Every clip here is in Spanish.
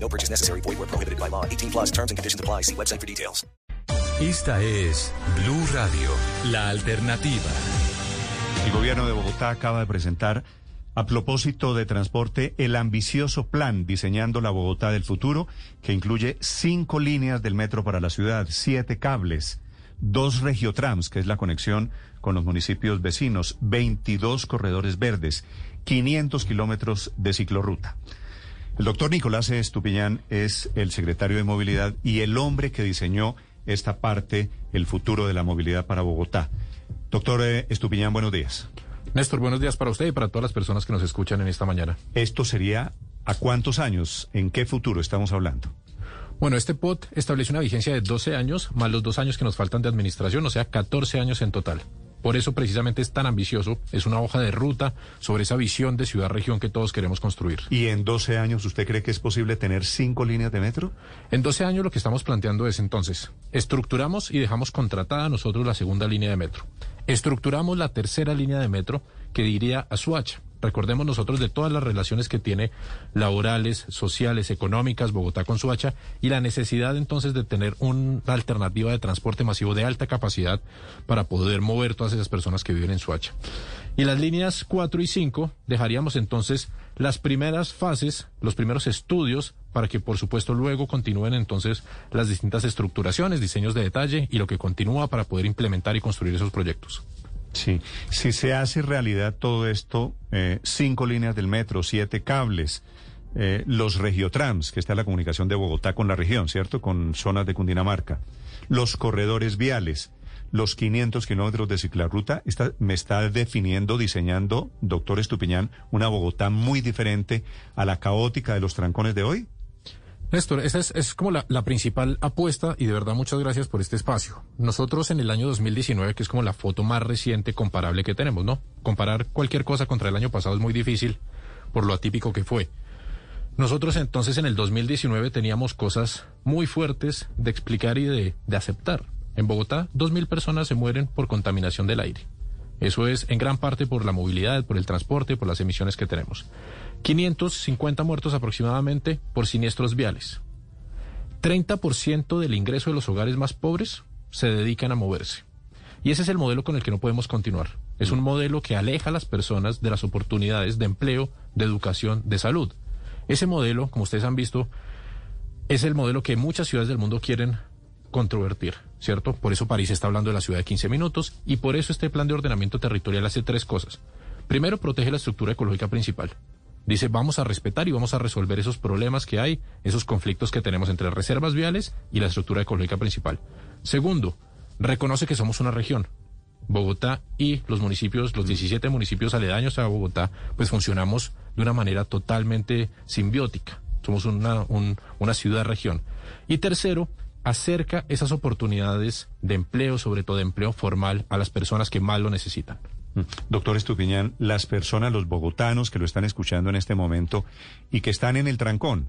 No purchase necessary. Void where prohibited by law. 18 plus terms and conditions apply. See website for details. Esta es Blue Radio, la alternativa. El gobierno de Bogotá acaba de presentar, a propósito de transporte, el ambicioso plan diseñando la Bogotá del futuro, que incluye cinco líneas del metro para la ciudad, siete cables, dos regiotrams, que es la conexión con los municipios vecinos, 22 corredores verdes, 500 kilómetros de ciclorruta. El doctor Nicolás Estupiñán es el secretario de Movilidad y el hombre que diseñó esta parte, el futuro de la movilidad para Bogotá. Doctor eh, Estupiñán, buenos días. Néstor, buenos días para usted y para todas las personas que nos escuchan en esta mañana. ¿Esto sería a cuántos años? ¿En qué futuro estamos hablando? Bueno, este POT establece una vigencia de 12 años, más los dos años que nos faltan de administración, o sea, 14 años en total. Por eso precisamente es tan ambicioso, es una hoja de ruta sobre esa visión de ciudad-región que todos queremos construir. ¿Y en 12 años usted cree que es posible tener cinco líneas de metro? En 12 años lo que estamos planteando es entonces, estructuramos y dejamos contratada nosotros la segunda línea de metro. Estructuramos la tercera línea de metro que iría a Suacha. Recordemos nosotros de todas las relaciones que tiene laborales, sociales, económicas, Bogotá con Suacha y la necesidad entonces de tener una alternativa de transporte masivo de alta capacidad para poder mover todas esas personas que viven en Suacha. Y las líneas 4 y 5 dejaríamos entonces las primeras fases, los primeros estudios para que por supuesto luego continúen entonces las distintas estructuraciones, diseños de detalle y lo que continúa para poder implementar y construir esos proyectos. Sí, si se hace realidad todo esto, eh, cinco líneas del metro, siete cables, eh, los regiotrams, que está la comunicación de Bogotá con la región, ¿cierto? Con zonas de Cundinamarca, los corredores viales, los 500 kilómetros de ciclarruta, está, me está definiendo, diseñando, doctor Estupiñán, una Bogotá muy diferente a la caótica de los trancones de hoy. Néstor, esa es, es como la, la, principal apuesta y de verdad muchas gracias por este espacio. Nosotros en el año 2019, que es como la foto más reciente comparable que tenemos, ¿no? Comparar cualquier cosa contra el año pasado es muy difícil por lo atípico que fue. Nosotros entonces en el 2019 teníamos cosas muy fuertes de explicar y de, de aceptar. En Bogotá, 2.000 personas se mueren por contaminación del aire. Eso es en gran parte por la movilidad, por el transporte, por las emisiones que tenemos. 550 muertos aproximadamente por siniestros viales. 30% del ingreso de los hogares más pobres se dedican a moverse. Y ese es el modelo con el que no podemos continuar. Es un modelo que aleja a las personas de las oportunidades de empleo, de educación, de salud. Ese modelo, como ustedes han visto, es el modelo que muchas ciudades del mundo quieren controvertir, ¿cierto? Por eso París está hablando de la ciudad de 15 minutos y por eso este plan de ordenamiento territorial hace tres cosas. Primero, protege la estructura ecológica principal. Dice, vamos a respetar y vamos a resolver esos problemas que hay, esos conflictos que tenemos entre reservas viales y la estructura ecológica principal. Segundo, reconoce que somos una región. Bogotá y los municipios, los 17 municipios aledaños a Bogotá, pues funcionamos de una manera totalmente simbiótica. Somos una, un, una ciudad-región. Y tercero, acerca esas oportunidades de empleo, sobre todo de empleo formal, a las personas que más lo necesitan. Doctor Estupiñán, las personas, los bogotanos que lo están escuchando en este momento y que están en el trancón,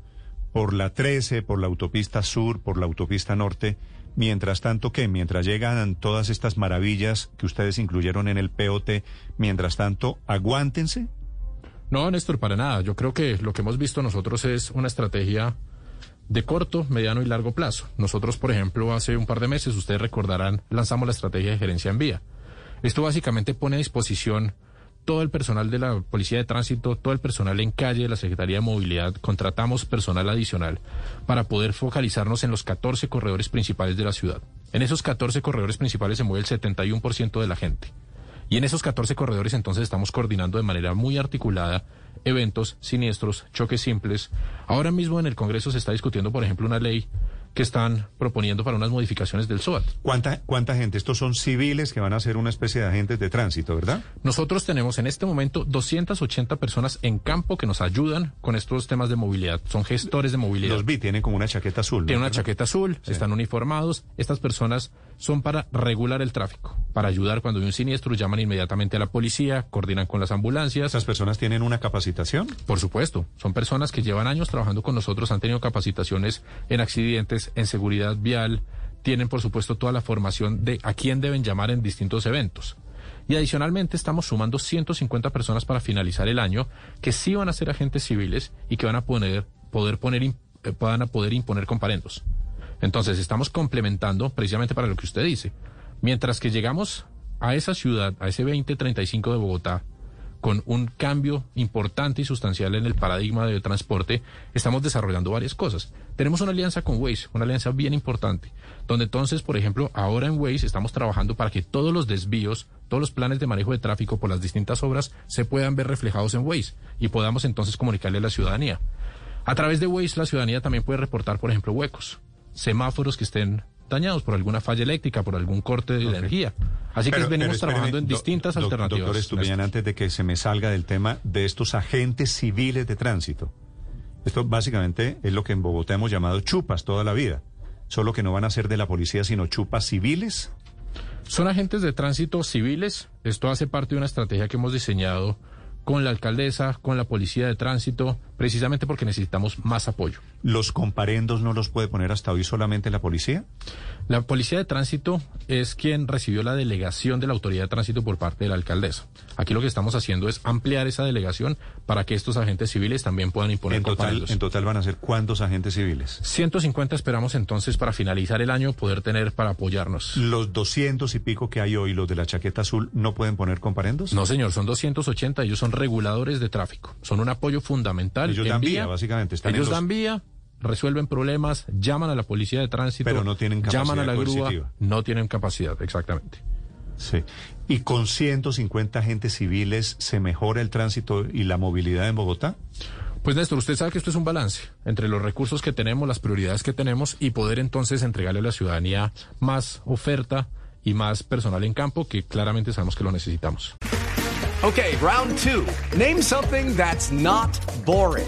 por la 13, por la autopista sur, por la autopista norte, mientras tanto, ¿qué? Mientras llegan todas estas maravillas que ustedes incluyeron en el POT, mientras tanto, aguántense. No, Néstor, para nada. Yo creo que lo que hemos visto nosotros es una estrategia de corto, mediano y largo plazo. Nosotros, por ejemplo, hace un par de meses, ustedes recordarán, lanzamos la estrategia de gerencia en vía. Esto básicamente pone a disposición todo el personal de la Policía de Tránsito, todo el personal en calle de la Secretaría de Movilidad, contratamos personal adicional para poder focalizarnos en los 14 corredores principales de la ciudad. En esos 14 corredores principales se mueve el 71% de la gente. Y en esos 14 corredores entonces estamos coordinando de manera muy articulada eventos, siniestros, choques simples. Ahora mismo en el Congreso se está discutiendo, por ejemplo, una ley que están proponiendo para unas modificaciones del SOAT. ¿Cuánta, ¿Cuánta gente? Estos son civiles que van a ser una especie de agentes de tránsito, ¿verdad? Nosotros tenemos en este momento 280 personas en campo que nos ayudan con estos temas de movilidad. Son gestores de movilidad. Los vi, tienen como una chaqueta azul. ¿no? Tienen una ¿Verdad? chaqueta azul, están uniformados. Estas personas son para regular el tráfico, para ayudar cuando hay un siniestro, llaman inmediatamente a la policía, coordinan con las ambulancias. ¿Esas personas tienen una capacitación? Por supuesto, son personas que llevan años trabajando con nosotros, han tenido capacitaciones en accidentes, en seguridad vial, tienen por supuesto toda la formación de a quién deben llamar en distintos eventos. Y adicionalmente estamos sumando 150 personas para finalizar el año que sí van a ser agentes civiles y que van a poner, poder poner, eh, van a poder imponer comparendos. Entonces estamos complementando precisamente para lo que usted dice. Mientras que llegamos a esa ciudad, a ese 2035 de Bogotá, con un cambio importante y sustancial en el paradigma de transporte, estamos desarrollando varias cosas. Tenemos una alianza con Waze, una alianza bien importante, donde entonces, por ejemplo, ahora en Waze estamos trabajando para que todos los desvíos, todos los planes de manejo de tráfico por las distintas obras se puedan ver reflejados en Waze y podamos entonces comunicarle a la ciudadanía. A través de Waze, la ciudadanía también puede reportar, por ejemplo, huecos, semáforos que estén dañados por alguna falla eléctrica, por algún corte de energía. Así que venimos trabajando en distintas alternativas. Doctor Estupiñán, antes de que se me salga del tema de estos agentes civiles de tránsito. Esto básicamente es lo que en Bogotá hemos llamado chupas toda la vida. Solo que no van a ser de la policía, sino chupas civiles. Son agentes de tránsito civiles. Esto hace parte de una estrategia que hemos diseñado con la alcaldesa, con la policía de tránsito, precisamente porque necesitamos más apoyo. ¿Los comparendos no los puede poner hasta hoy solamente la policía? La policía de tránsito es quien recibió la delegación de la autoridad de tránsito por parte de la alcaldesa. Aquí lo que estamos haciendo es ampliar esa delegación para que estos agentes civiles también puedan imponer En total, en total van a ser cuántos agentes civiles? 150 esperamos entonces para finalizar el año poder tener para apoyarnos. Los 200 y pico que hay hoy, los de la chaqueta azul, ¿no pueden poner comparendos? No, señor, son 280. Ellos son reguladores de tráfico. Son un apoyo fundamental. Ellos en dan vía, básicamente, están en ellos los- dan vía, resuelven problemas, llaman a la policía de tránsito. Pero no tienen Llaman a la capacidad grúa. No tienen capacidad, exactamente. Sí. ¿Y con 150 agentes civiles se mejora el tránsito y la movilidad en Bogotá? Pues Néstor, usted sabe que esto es un balance entre los recursos que tenemos, las prioridades que tenemos y poder entonces entregarle a la ciudadanía más oferta y más personal en campo que claramente sabemos que lo necesitamos. Okay, round two. Name something that's not boring.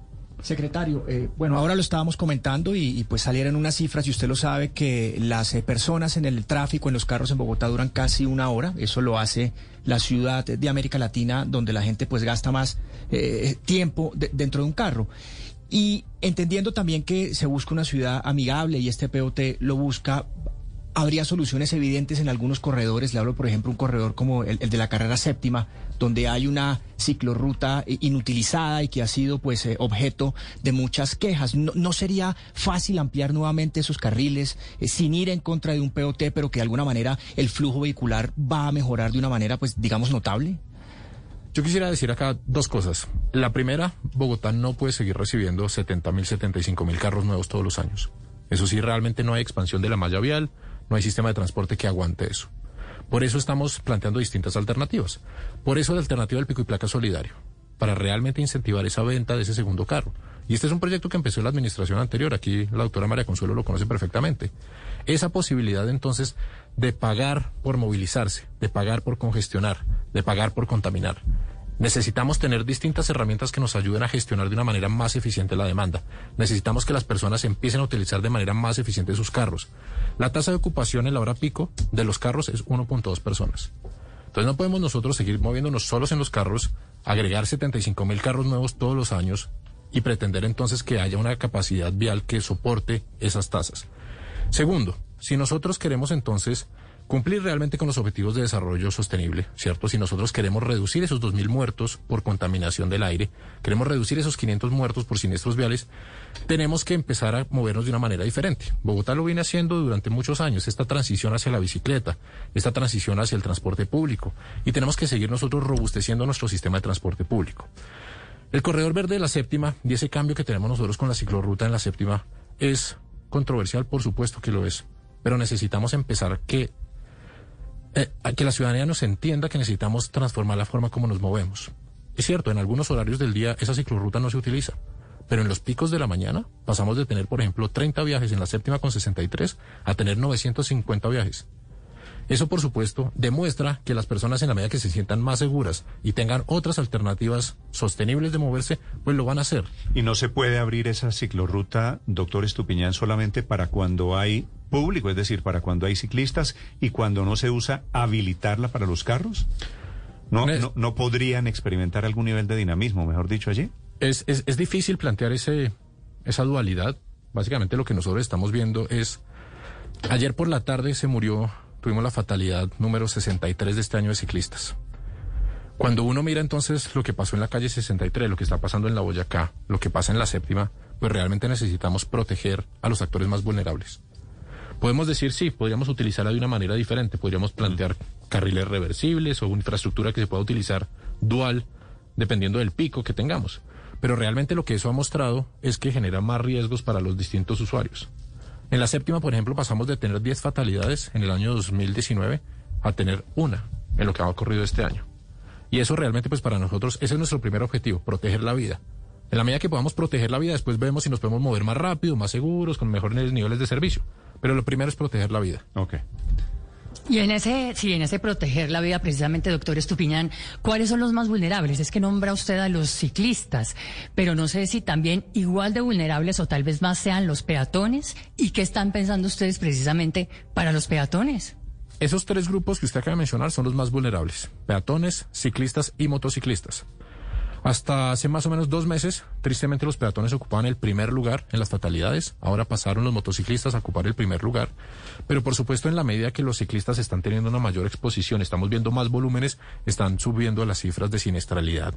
Secretario, eh, bueno, ahora lo estábamos comentando y, pues salieron unas cifras y usted lo sabe que las eh, personas en el tráfico, en los carros en Bogotá duran casi una hora. Eso lo hace la ciudad de América Latina donde la gente pues gasta más eh, tiempo de- dentro de un carro. Y entendiendo también que se busca una ciudad amigable y este POT lo busca, habría soluciones evidentes en algunos corredores. Le hablo, por ejemplo, un corredor como el de la carrera séptima, donde hay una ciclorruta i- inutilizada y que ha sido pues eh, objeto de muchas quejas. No, no sería fácil ampliar nuevamente esos carriles eh, sin ir en contra de un POT, pero que de alguna manera el flujo vehicular va a mejorar de una manera, pues digamos, notable. Yo quisiera decir acá dos cosas. La primera, Bogotá no puede seguir recibiendo 70 mil, 75 mil carros nuevos todos los años. Eso sí, realmente no hay expansión de la malla vial, no hay sistema de transporte que aguante eso. Por eso estamos planteando distintas alternativas. Por eso la alternativa del pico y placa solidario, para realmente incentivar esa venta de ese segundo carro. Y este es un proyecto que empezó la administración anterior, aquí la doctora María Consuelo lo conoce perfectamente. Esa posibilidad entonces de pagar por movilizarse, de pagar por congestionar, de pagar por contaminar. Necesitamos tener distintas herramientas que nos ayuden a gestionar de una manera más eficiente la demanda. Necesitamos que las personas empiecen a utilizar de manera más eficiente sus carros. La tasa de ocupación en la hora pico de los carros es 1.2 personas. Entonces no podemos nosotros seguir moviéndonos solos en los carros, agregar 75 mil carros nuevos todos los años y pretender entonces que haya una capacidad vial que soporte esas tasas. Segundo, si nosotros queremos entonces cumplir realmente con los objetivos de desarrollo sostenible, ¿cierto? Si nosotros queremos reducir esos 2.000 muertos por contaminación del aire, queremos reducir esos 500 muertos por siniestros viales, tenemos que empezar a movernos de una manera diferente. Bogotá lo viene haciendo durante muchos años, esta transición hacia la bicicleta, esta transición hacia el transporte público, y tenemos que seguir nosotros robusteciendo nuestro sistema de transporte público. El corredor verde de la séptima y ese cambio que tenemos nosotros con la ciclorruta en la séptima es controversial, por supuesto que lo es, pero necesitamos empezar que eh, a que la ciudadanía nos entienda que necesitamos transformar la forma como nos movemos. Es cierto, en algunos horarios del día esa ciclorruta no se utiliza, pero en los picos de la mañana pasamos de tener, por ejemplo, 30 viajes en la séptima con 63 a tener 950 viajes. Eso, por supuesto, demuestra que las personas en la medida que se sientan más seguras y tengan otras alternativas sostenibles de moverse, pues lo van a hacer. ¿Y no se puede abrir esa ciclorruta, doctor Estupiñán, solamente para cuando hay público, es decir, para cuando hay ciclistas y cuando no se usa habilitarla para los carros? ¿No, no, no podrían experimentar algún nivel de dinamismo, mejor dicho, allí? Es, es, es difícil plantear ese, esa dualidad. Básicamente lo que nosotros estamos viendo es, ayer por la tarde se murió tuvimos la fatalidad número 63 de este año de ciclistas. Cuando uno mira entonces lo que pasó en la calle 63, lo que está pasando en la Boyacá, lo que pasa en la séptima, pues realmente necesitamos proteger a los actores más vulnerables. Podemos decir, sí, podríamos utilizarla de una manera diferente, podríamos plantear carriles reversibles o una infraestructura que se pueda utilizar dual, dependiendo del pico que tengamos. Pero realmente lo que eso ha mostrado es que genera más riesgos para los distintos usuarios. En la séptima, por ejemplo, pasamos de tener 10 fatalidades en el año 2019 a tener una en lo que ha ocurrido este año. Y eso realmente, pues para nosotros, ese es nuestro primer objetivo, proteger la vida. En la medida que podamos proteger la vida, después vemos si nos podemos mover más rápido, más seguros, con mejores niveles de servicio. Pero lo primero es proteger la vida. Ok. Y en ese, sí, en ese proteger la vida, precisamente, doctor Estupiñán, ¿cuáles son los más vulnerables? Es que nombra usted a los ciclistas, pero no sé si también igual de vulnerables o tal vez más sean los peatones. ¿Y qué están pensando ustedes precisamente para los peatones? Esos tres grupos que usted acaba de mencionar son los más vulnerables. Peatones, ciclistas y motociclistas. Hasta hace más o menos dos meses, tristemente los peatones ocupaban el primer lugar en las fatalidades. Ahora pasaron los motociclistas a ocupar el primer lugar. Pero por supuesto, en la medida que los ciclistas están teniendo una mayor exposición, estamos viendo más volúmenes, están subiendo las cifras de siniestralidad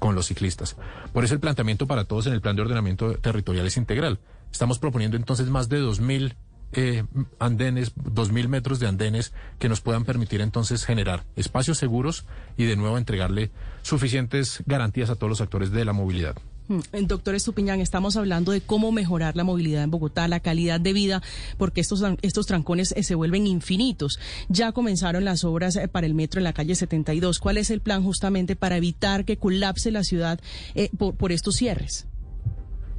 con los ciclistas. Por eso el planteamiento para todos en el plan de ordenamiento territorial es integral. Estamos proponiendo entonces más de 2.000 eh, andenes, dos mil metros de andenes que nos puedan permitir entonces generar espacios seguros y de nuevo entregarle suficientes garantías a todos los actores de la movilidad. Mm, doctor Estupiñán, estamos hablando de cómo mejorar la movilidad en Bogotá, la calidad de vida, porque estos, estos trancones eh, se vuelven infinitos. Ya comenzaron las obras eh, para el metro en la calle 72. ¿Cuál es el plan justamente para evitar que colapse la ciudad eh, por, por estos cierres?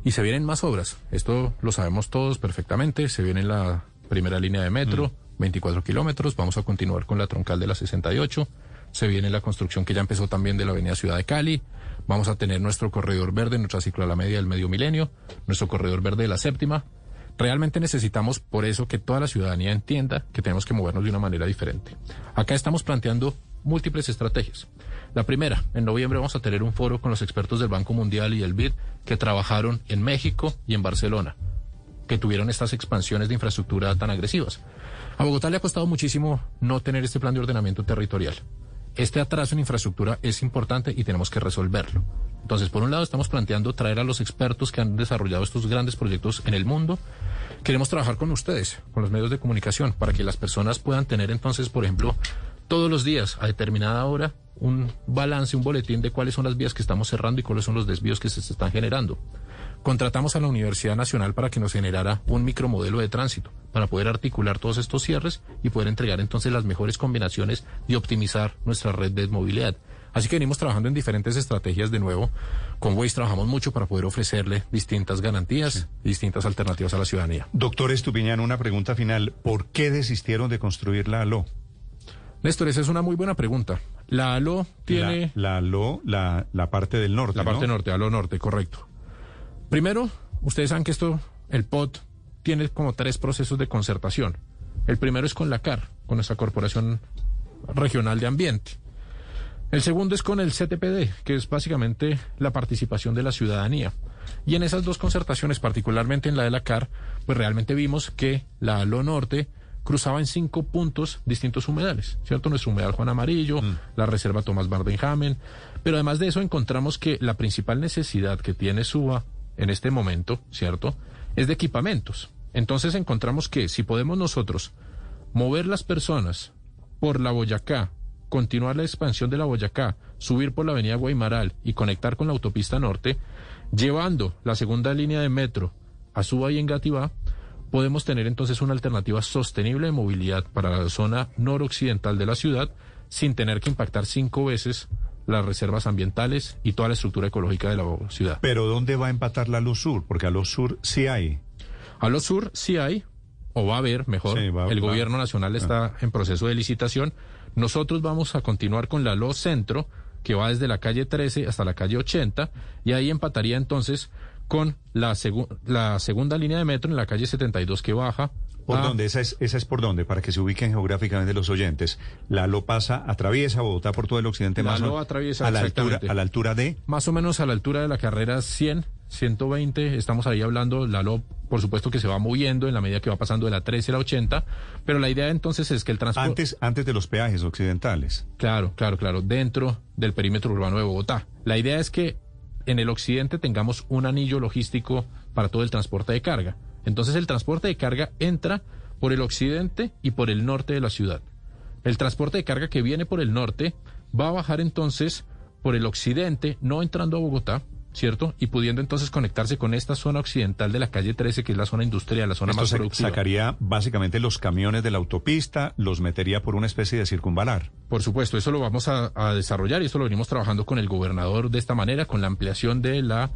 Y se vienen más obras. Esto lo sabemos todos perfectamente. Se viene la primera línea de metro, 24 kilómetros. Vamos a continuar con la troncal de la 68. Se viene la construcción que ya empezó también de la avenida Ciudad de Cali. Vamos a tener nuestro corredor verde, nuestra ciclo a la media del medio milenio, nuestro corredor verde de la séptima. Realmente necesitamos por eso que toda la ciudadanía entienda que tenemos que movernos de una manera diferente. Acá estamos planteando múltiples estrategias. La primera, en noviembre vamos a tener un foro con los expertos del Banco Mundial y el BID que trabajaron en México y en Barcelona, que tuvieron estas expansiones de infraestructura tan agresivas. A Bogotá le ha costado muchísimo no tener este plan de ordenamiento territorial. Este atraso en infraestructura es importante y tenemos que resolverlo. Entonces, por un lado, estamos planteando traer a los expertos que han desarrollado estos grandes proyectos en el mundo. Queremos trabajar con ustedes, con los medios de comunicación, para que las personas puedan tener entonces, por ejemplo, todos los días, a determinada hora, un balance, un boletín de cuáles son las vías que estamos cerrando y cuáles son los desvíos que se están generando. Contratamos a la Universidad Nacional para que nos generara un micromodelo de tránsito, para poder articular todos estos cierres y poder entregar entonces las mejores combinaciones y optimizar nuestra red de movilidad. Así que venimos trabajando en diferentes estrategias de nuevo. Con Waze trabajamos mucho para poder ofrecerle distintas garantías y distintas alternativas a la ciudadanía. Doctor Estupiñán, una pregunta final. ¿Por qué desistieron de construir la ALO? Néstor, esa es una muy buena pregunta. La ALO tiene... La, la ALO, la, la, parte del norte, La ¿no? parte norte, ALO norte, correcto. Primero, ustedes saben que esto, el POT, tiene como tres procesos de concertación. El primero es con la CAR, con nuestra Corporación Regional de Ambiente. El segundo es con el CTPD, que es básicamente la participación de la ciudadanía. Y en esas dos concertaciones, particularmente en la de la CAR, pues realmente vimos que la ALO Norte cruzaba en cinco puntos distintos humedales, ¿cierto? Nuestro humedal Juan Amarillo, la reserva Tomás Bardenhamen, pero además de eso encontramos que la principal necesidad que tiene Suba en este momento, ¿cierto? Es de equipamientos. Entonces encontramos que si podemos nosotros mover las personas por la Boyacá, continuar la expansión de la Boyacá, subir por la avenida Guaymaral y conectar con la autopista norte, llevando la segunda línea de metro a Suba y Engativá, podemos tener entonces una alternativa sostenible de movilidad para la zona noroccidental de la ciudad sin tener que impactar cinco veces las reservas ambientales y toda la estructura ecológica de la ciudad. Pero ¿dónde va a empatar la luz sur? Porque a luz sur sí hay. A lo sur sí hay, o va a haber, mejor. Sí, va- el va- gobierno nacional está en proceso de licitación. Nosotros vamos a continuar con la LO Centro, que va desde la calle 13 hasta la calle 80, y ahí empataría entonces con la, segu- la segunda línea de metro en la calle 72 que baja. ¿Por dónde? Esa es, esa es por dónde, para que se ubiquen geográficamente los oyentes. La LO pasa, atraviesa Bogotá por todo el occidente La más o- atraviesa, a la altura, a la altura de Más o menos a la altura de la carrera 100, 120, estamos ahí hablando, la LO, por supuesto que se va moviendo en la medida que va pasando de la 13 a la 80, pero la idea entonces es que el transporte... antes, antes de los peajes occidentales. Claro, claro, claro, dentro del perímetro urbano de Bogotá. La idea es que en el occidente tengamos un anillo logístico para todo el transporte de carga. Entonces el transporte de carga entra por el occidente y por el norte de la ciudad. El transporte de carga que viene por el norte va a bajar entonces por el occidente, no entrando a Bogotá, ¿cierto? Y pudiendo entonces conectarse con esta zona occidental de la calle 13, que es la zona industrial, la zona Esto más productiva. sacaría básicamente los camiones de la autopista, los metería por una especie de circunvalar. Por supuesto, eso lo vamos a, a desarrollar y eso lo venimos trabajando con el gobernador de esta manera, con la ampliación de la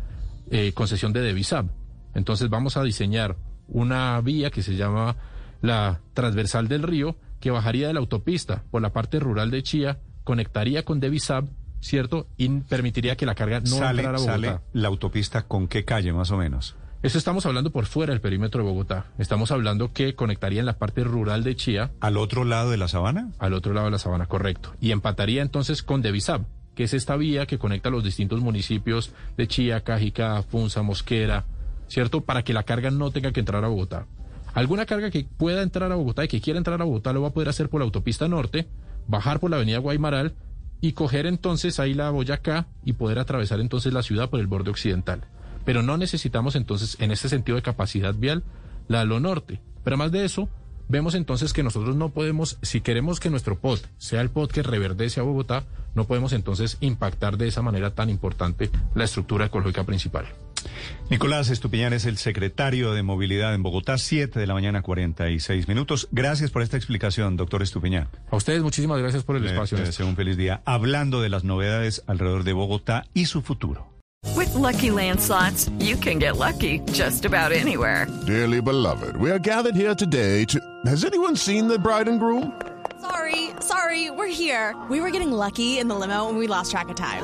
eh, concesión de Devisab. Entonces vamos a diseñar una vía que se llama la transversal del río, que bajaría de la autopista por la parte rural de Chía, conectaría con Devisab, ¿cierto? Y permitiría que la carga no sale, entrara a Bogotá. sale la autopista con qué calle más o menos. Eso estamos hablando por fuera del perímetro de Bogotá. Estamos hablando que conectaría en la parte rural de Chía ¿Al otro lado de la sabana? al otro lado de la sabana, correcto. Y empataría entonces con Devisab, que es esta vía que conecta los distintos municipios de Chía, Cajicá, Funza, Mosquera, ¿cierto? Para que la carga no tenga que entrar a Bogotá. Alguna carga que pueda entrar a Bogotá y que quiera entrar a Bogotá lo va a poder hacer por la autopista norte, bajar por la avenida Guaymaral y coger entonces ahí la Boyacá y poder atravesar entonces la ciudad por el borde occidental. Pero no necesitamos entonces, en este sentido de capacidad vial, la lo norte. Pero además de eso, vemos entonces que nosotros no podemos, si queremos que nuestro pod sea el pod que reverdece a Bogotá, no podemos entonces impactar de esa manera tan importante la estructura ecológica principal. Nicolás Estupiñán es el secretario de Movilidad en Bogotá, 7 de la mañana, 46 minutos. Gracias por esta explicación, doctor Estupiñán. A ustedes muchísimas gracias por el Le- espacio. le Néstor. deseo un feliz día. Hablando de las novedades alrededor de Bogotá y su futuro. With Lucky Land slots, you can get lucky just about anywhere. Dearly beloved, we are gathered here today to. Has anyone seen the bride and groom? Sorry, sorry, we're here. We were getting lucky in the limo and we lost track of time.